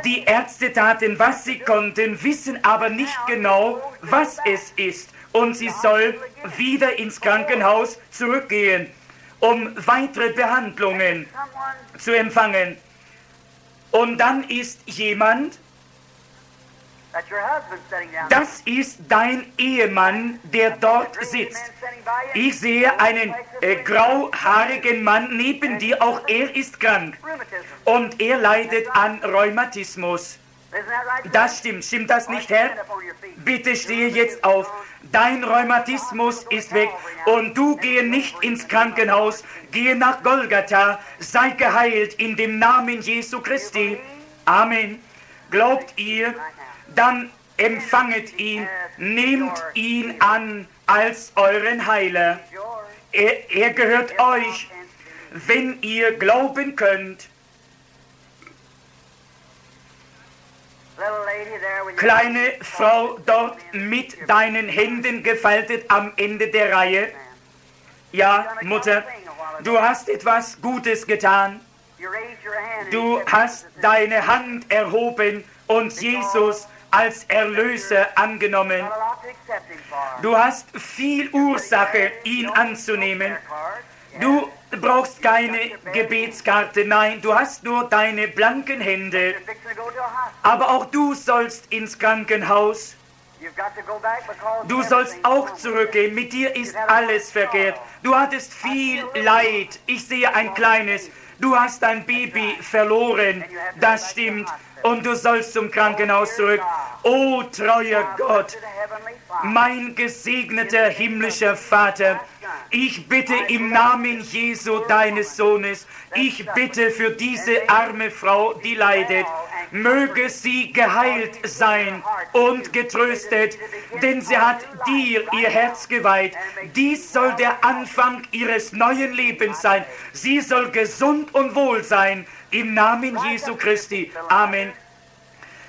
Die Ärzte taten, was sie konnten, wissen aber nicht genau, was es ist. Und sie soll wieder ins Krankenhaus zurückgehen, um weitere Behandlungen zu empfangen. Und dann ist jemand, das ist dein Ehemann, der dort sitzt. Ich sehe einen äh, grauhaarigen Mann neben dir, auch er ist krank. Und er leidet an Rheumatismus. Das stimmt. Stimmt das nicht, Herr? Bitte stehe jetzt auf. Dein Rheumatismus ist weg und du gehe nicht ins Krankenhaus. Gehe nach Golgatha. Sei geheilt in dem Namen Jesu Christi. Amen. Glaubt ihr, dann empfanget ihn, nehmt ihn an als euren Heiler. Er, er gehört euch, wenn ihr glauben könnt. Kleine Frau dort mit deinen Händen gefaltet am Ende der Reihe. Ja, Mutter, du hast etwas Gutes getan. Du hast deine Hand erhoben und Jesus als Erlöser angenommen. Du hast viel Ursache, ihn anzunehmen. Du brauchst keine Gebetskarte, nein, du hast nur deine blanken Hände. Aber auch du sollst ins Krankenhaus. Du sollst auch zurückgehen. Mit dir ist alles verkehrt. Du hattest viel Leid. Ich sehe ein kleines Du hast dein Baby verloren, das stimmt, und du sollst zum Krankenhaus zurück. O treuer Gott, mein gesegneter himmlischer Vater, ich bitte im Namen Jesu deines Sohnes, ich bitte für diese arme Frau, die leidet, möge sie geheilt sein und getröstet, denn sie hat dir ihr Herz geweiht. Dies soll der Anfang ihres neuen Lebens sein. Sie soll gesund und wohl sein. Im Namen Jesu Christi. Amen.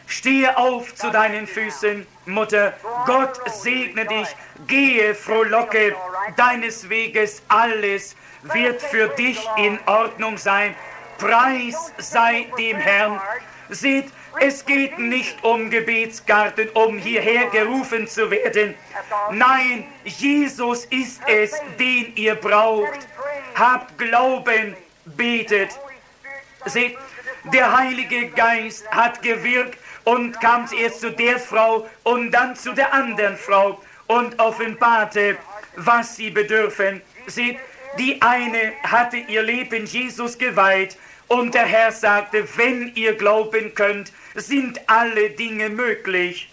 Stehe auf zu deinen Füßen, Mutter. Gott segne dich. Gehe, frohlocke deines Weges. Alles wird für dich in Ordnung sein. Preis sei dem Herrn. Seht, es geht nicht um Gebetsgarten, um hierher gerufen zu werden. Nein, Jesus ist es, den ihr braucht. Habt Glauben, betet. Seht, der Heilige Geist hat gewirkt und kam zuerst zu der Frau und dann zu der anderen Frau und offenbarte, was sie bedürfen. Seht, die eine hatte ihr Leben Jesus geweiht und der Herr sagte, wenn ihr glauben könnt, sind alle Dinge möglich.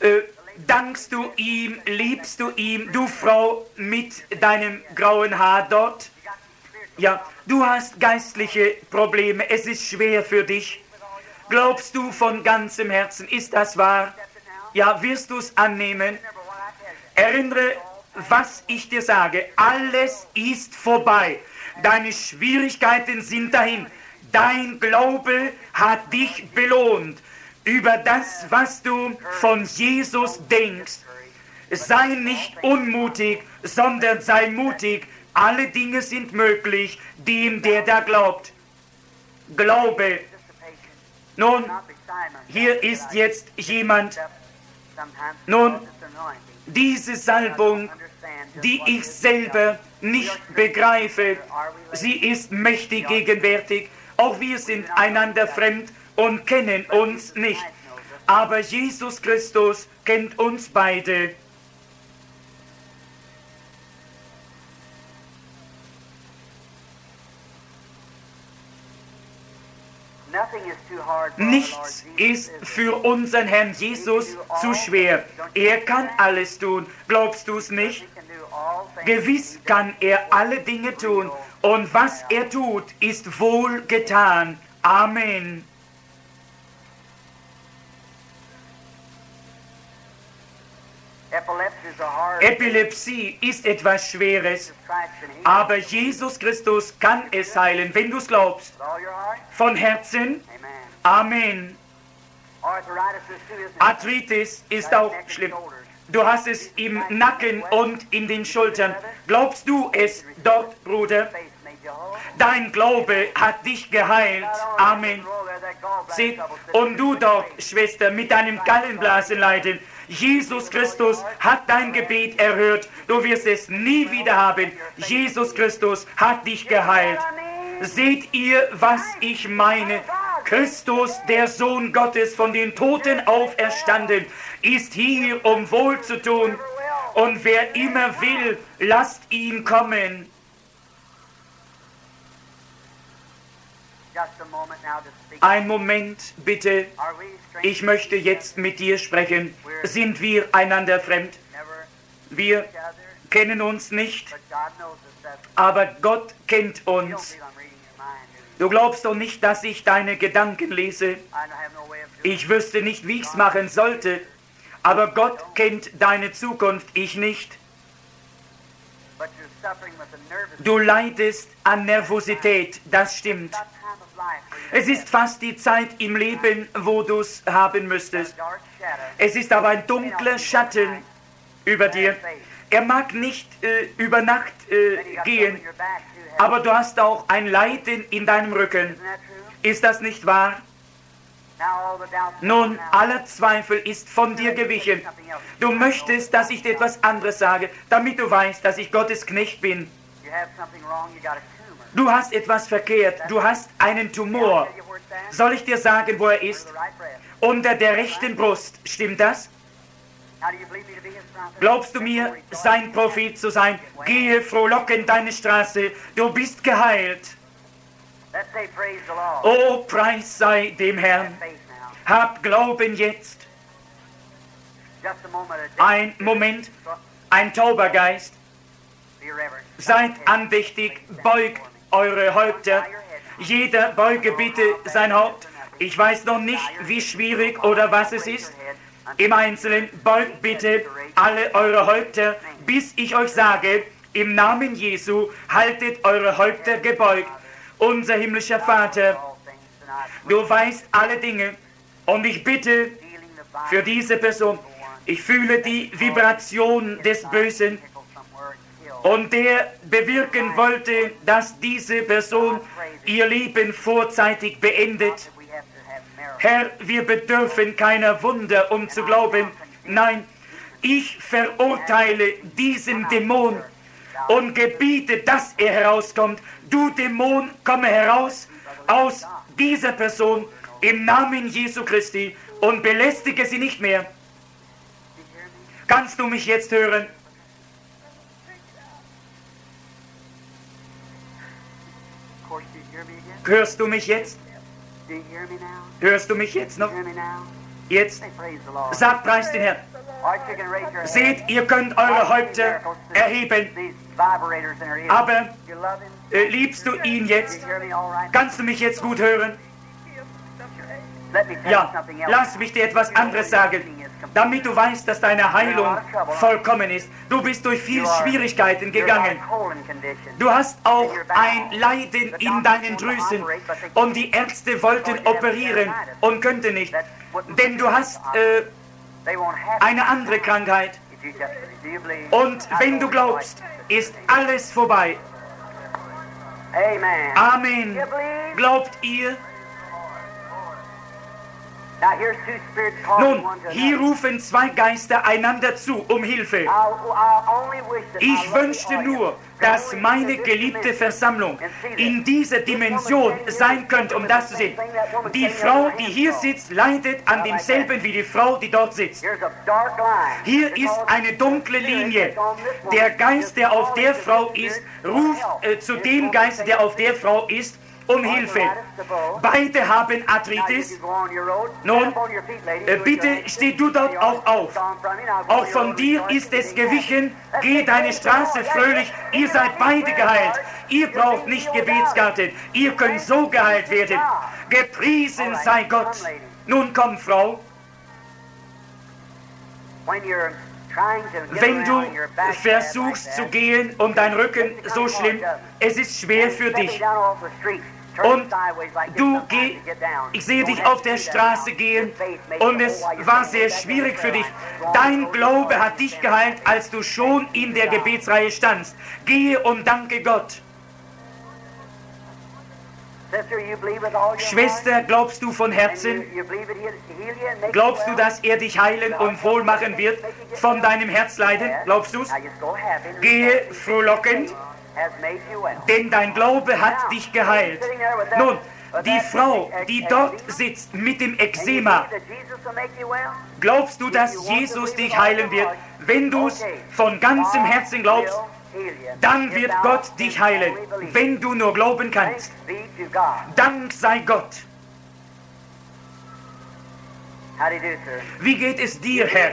Äh, dankst du ihm, liebst du ihm, du Frau mit deinem grauen Haar dort? Ja, du hast geistliche Probleme, es ist schwer für dich. Glaubst du von ganzem Herzen, ist das wahr? Ja, wirst du es annehmen? Erinnere, was ich dir sage, alles ist vorbei. Deine Schwierigkeiten sind dahin. Dein Glaube hat dich belohnt über das, was du von Jesus denkst. Sei nicht unmutig, sondern sei mutig. Alle Dinge sind möglich, dem, der da glaubt. Glaube. Nun, hier ist jetzt jemand. Nun, diese Salbung, die ich selber nicht begreife, sie ist mächtig gegenwärtig. Auch wir sind einander fremd und kennen uns nicht. Aber Jesus Christus kennt uns beide. Nichts ist für unseren Herrn Jesus zu schwer. Er kann alles tun. Glaubst du es nicht? Gewiss kann er alle Dinge tun. Und was er tut, ist wohl getan. Amen. Epilepsie ist etwas Schweres, aber Jesus Christus kann es heilen, wenn du es glaubst. Von Herzen. Amen. Arthritis ist auch schlimm. Du hast es im Nacken und in den Schultern. Glaubst du es dort, Bruder? Dein Glaube hat dich geheilt. Amen. Seht, und du dort, Schwester, mit deinem Gallenblasenleiden. Jesus Christus hat dein Gebet erhört. Du wirst es nie wieder haben. Jesus Christus hat dich geheilt. Seht ihr, was ich meine? Christus, der Sohn Gottes, von den Toten auferstanden, ist hier, um wohl zu tun. Und wer immer will, lasst ihn kommen. Ein Moment bitte. Ich möchte jetzt mit dir sprechen. Sind wir einander fremd? Wir kennen uns nicht, aber Gott kennt uns. Du glaubst doch nicht, dass ich deine Gedanken lese. Ich wüsste nicht, wie ich es machen sollte, aber Gott kennt deine Zukunft, ich nicht. Du leidest an Nervosität, das stimmt. Es ist fast die Zeit im Leben, wo du es haben müsstest. Es ist aber ein dunkler Schatten über dir. Er mag nicht äh, über Nacht äh, gehen, aber du hast auch ein Leiden in deinem Rücken. Ist das nicht wahr? Nun, aller Zweifel ist von dir gewichen. Du möchtest, dass ich dir etwas anderes sage, damit du weißt, dass ich Gottes Knecht bin. Du hast etwas verkehrt. Du hast einen Tumor. Soll ich dir sagen, wo er ist? Unter der rechten Brust. Stimmt das? Glaubst du mir, sein Prophet zu sein? Gehe frohlockend deine Straße, du bist geheilt. Oh, Preis sei dem Herrn. Hab Glauben jetzt. Ein Moment, ein Taubergeist. Seid andächtig, beugt eure Häupter. Jeder beuge bitte sein Haupt. Ich weiß noch nicht, wie schwierig oder was es ist. Im Einzelnen beugt bitte alle eure Häupter, bis ich euch sage, im Namen Jesu haltet eure Häupter gebeugt. Unser himmlischer Vater, du weißt alle Dinge und ich bitte für diese Person, ich fühle die Vibration des Bösen und der bewirken wollte, dass diese Person ihr Leben vorzeitig beendet. Herr, wir bedürfen keiner Wunder, um zu glauben. Nein, ich verurteile diesen Dämon und gebiete, dass er herauskommt. Du Dämon, komme heraus aus dieser Person im Namen Jesu Christi und belästige sie nicht mehr. Kannst du mich jetzt hören? Hörst du mich jetzt? Hörst du mich jetzt noch? Jetzt sagt preis den Herrn. Seht, ihr könnt eure Häupter erheben. Aber äh, liebst du ihn jetzt? Kannst du mich jetzt gut hören? Ja, lass mich dir etwas anderes sagen, damit du weißt, dass deine Heilung vollkommen ist. Du bist durch viele Schwierigkeiten gegangen. Du hast auch ein Leiden in deinen Drüsen. und die Ärzte wollten operieren und könnten nicht, denn du hast äh, eine andere Krankheit. Und wenn du glaubst, ist alles vorbei. Amen. Glaubt ihr? Nun, hier rufen zwei Geister einander zu um Hilfe. Ich wünschte nur, dass meine geliebte Versammlung in dieser Dimension sein könnte, um das zu sehen. Die Frau, die hier sitzt, leidet an demselben wie die Frau, die dort sitzt. Hier ist eine dunkle Linie. Der Geist, der auf der Frau ist, ruft äh, zu dem Geist, der auf der Frau ist, um Hilfe. Beide haben Arthritis. Nun, äh, bitte steh du dort auch auf. Auch von dir ist es gewichen. Geh deine Straße fröhlich. Ihr seid beide geheilt. Ihr braucht nicht Gebetsgarten. Ihr könnt so geheilt werden. Gepriesen sei Gott. Nun komm, Frau. Wenn du versuchst zu gehen und dein Rücken so schlimm, es ist schwer für dich. Und du geh, ich sehe dich auf der Straße gehen und es war sehr schwierig für dich. Dein Glaube hat dich geheilt, als du schon in der Gebetsreihe standst. Gehe und danke Gott. Schwester, glaubst du von Herzen? Glaubst du, dass er dich heilen und wohl machen wird von deinem Herzleiden? Glaubst du's? Gehe frohlockend denn dein Glaube hat dich geheilt. Nun, die Frau, die dort sitzt mit dem Eczema, glaubst du, dass Jesus dich heilen wird? Wenn du es von ganzem Herzen glaubst, dann wird Gott dich heilen, wenn du nur glauben kannst. Dank sei Gott. Wie geht es dir, Herr?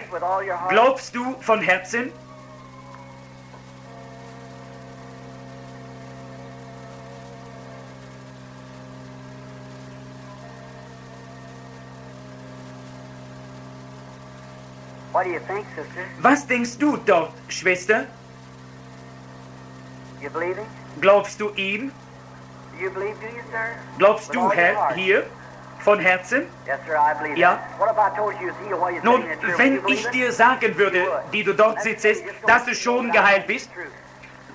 Glaubst du von Herzen? Was denkst du dort, Schwester? Glaubst du ihm? Glaubst du, Herr, hier von Herzen? Ja. Nun, wenn ich dir sagen würde, die du dort sitzt, dass du schon geheilt bist,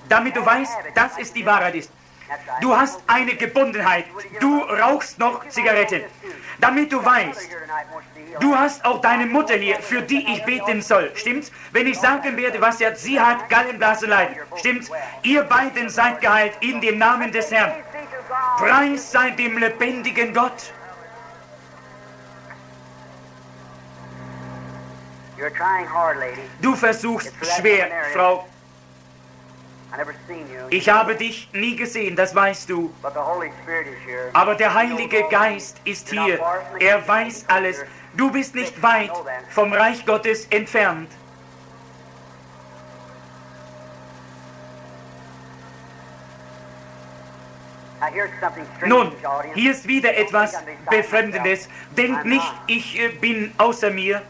damit du weißt, dass es die Wahrheit ist. Du hast eine Gebundenheit. Du rauchst noch Zigaretten. Damit du weißt, du hast auch deine Mutter hier, für die ich beten soll. Stimmt's? Wenn ich sagen werde, was sie hat, sie hat Gallenblasenleiden. Stimmt's? Ihr beiden seid geheilt in dem Namen des Herrn. Preis sei dem lebendigen Gott. Du versuchst schwer, Frau. Ich habe dich nie gesehen, das weißt du. Aber der Heilige Geist ist hier. Er weiß alles. Du bist nicht weit vom Reich Gottes entfernt. Nun, hier ist wieder etwas Befremdendes. Denkt nicht, ich äh, bin außer mir.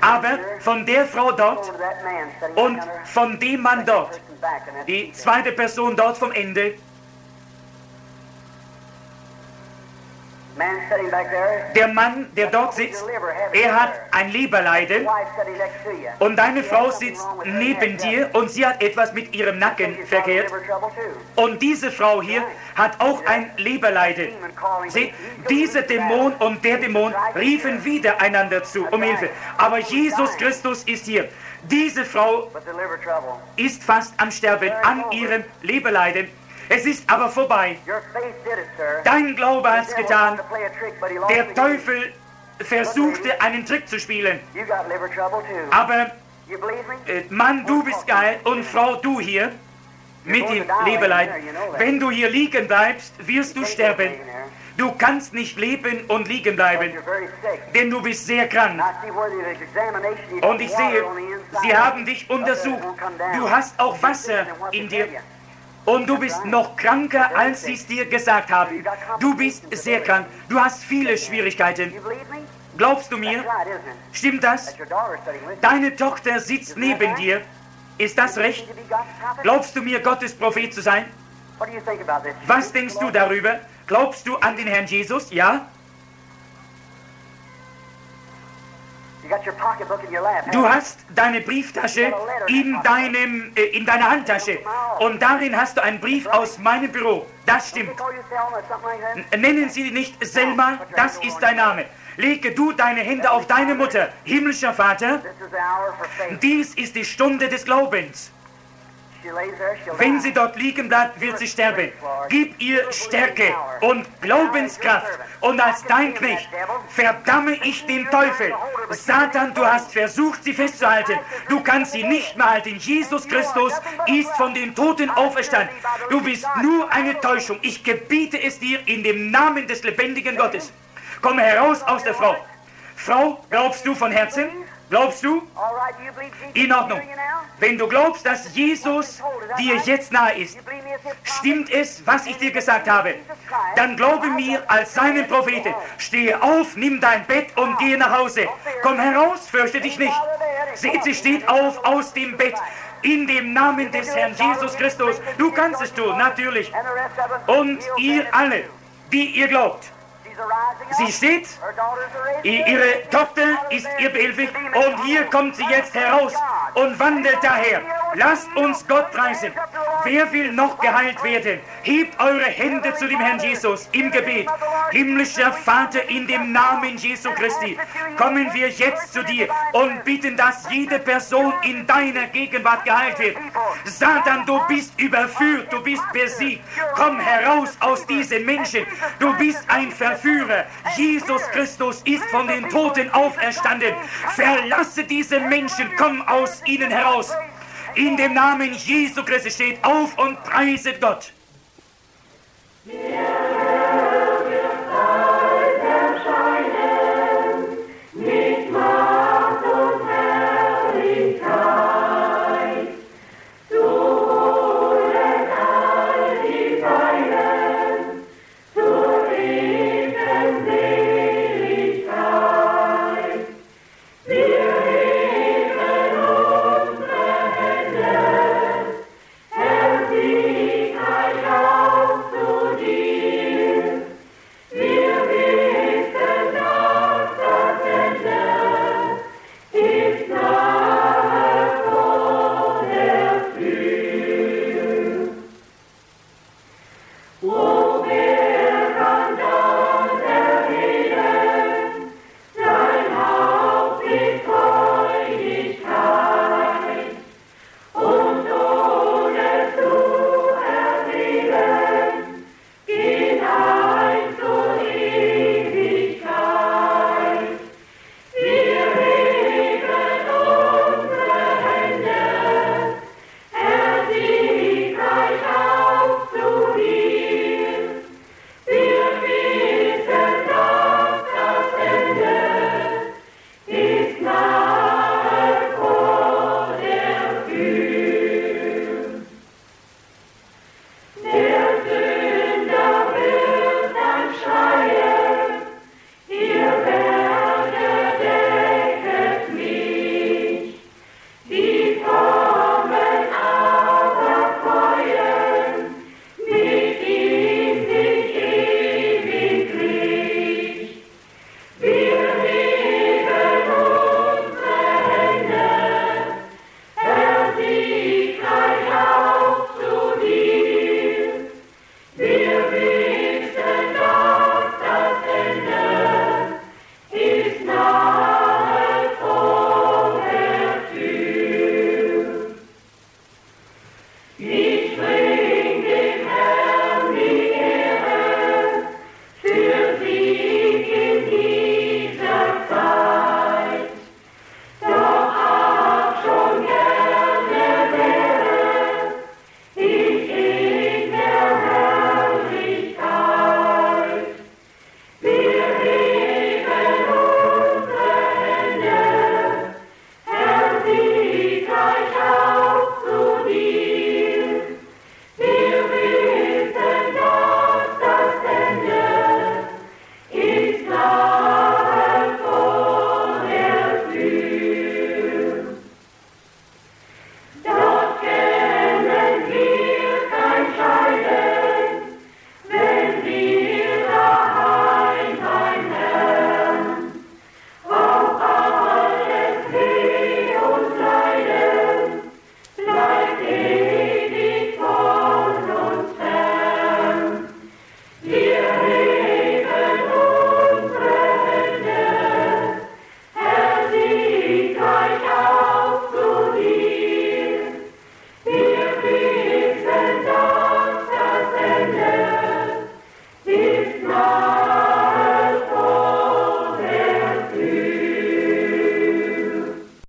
Aber von der Frau dort und von dem Mann dort, die zweite Person dort vom Ende, der Mann, der dort sitzt, er hat ein Leberleiden und deine Frau sitzt neben dir und sie hat etwas mit ihrem Nacken verkehrt. Und diese Frau hier hat auch ein Leberleiden. Seht, dieser Dämon und der Dämon riefen wieder einander zu um Hilfe. Aber Jesus Christus ist hier. Diese Frau ist fast am Sterben an ihrem Leberleiden. Es ist aber vorbei. Dein Glaube hat's The devil getan. Der. Teufel versuchte einen Trick zu spielen. Aber äh, Mann, du bist geil und Frau, du hier mit dem Leberleiden. Wenn du hier liegen bleibst, wirst du sterben. Du kannst nicht leben und liegen bleiben, denn du bist sehr krank. Und ich sehe, sie haben dich untersucht. Du hast auch Wasser in dir. Und du bist noch kranker, als sie es dir gesagt haben. Du bist sehr krank. Du hast viele Schwierigkeiten. Glaubst du mir? Stimmt das? Deine Tochter sitzt neben dir. Ist das recht? Glaubst du mir, Gottes Prophet zu sein? Was denkst du darüber? Glaubst du an den Herrn Jesus? Ja? Du hast deine Brieftasche in, deinem, äh, in deiner Handtasche und darin hast du einen Brief aus meinem Büro. Das stimmt. Nennen Sie nicht Selma, das ist dein Name. Lege du deine Hände auf deine Mutter, himmlischer Vater. Dies ist die Stunde des Glaubens. Wenn sie dort liegen bleibt, wird sie sterben. Gib ihr Stärke und Glaubenskraft. Und als dein Knecht verdamme ich den Teufel. Satan, du hast versucht, sie festzuhalten. Du kannst sie nicht mehr halten. Jesus Christus ist von den Toten auferstanden. Du bist nur eine Täuschung. Ich gebiete es dir in dem Namen des lebendigen Gottes. Komm heraus aus der Frau. Frau, glaubst du von Herzen? Glaubst du? In Ordnung. Wenn du glaubst, dass Jesus dir jetzt nahe ist, stimmt es, was ich dir gesagt habe, dann glaube mir als seinen Propheten. Stehe auf, nimm dein Bett und gehe nach Hause. Komm heraus, fürchte dich nicht. Seht, sie steht auf aus dem Bett. In dem Namen des Herrn Jesus Christus. Du kannst es tun, natürlich. Und ihr alle, die ihr glaubt. Sie steht, Ihre Tochter ist ihr behilflich und hier kommt sie jetzt heraus und wandelt daher. Lasst uns Gott preisen. Wer will noch geheilt werden? Hebt eure Hände zu dem Herrn Jesus im Gebet. Himmlischer Vater, in dem Namen Jesu Christi, kommen wir jetzt zu dir und bitten, dass jede Person in deiner Gegenwart geheilt wird. Satan, du bist überführt, du bist besiegt. Komm heraus aus diesen Menschen. Du bist ein Verführer. Jesus Christus ist von den Toten auferstanden. Verlasse diese Menschen, komm aus ihnen heraus. In dem Namen Jesu Christi steht auf und preiset Gott. Wir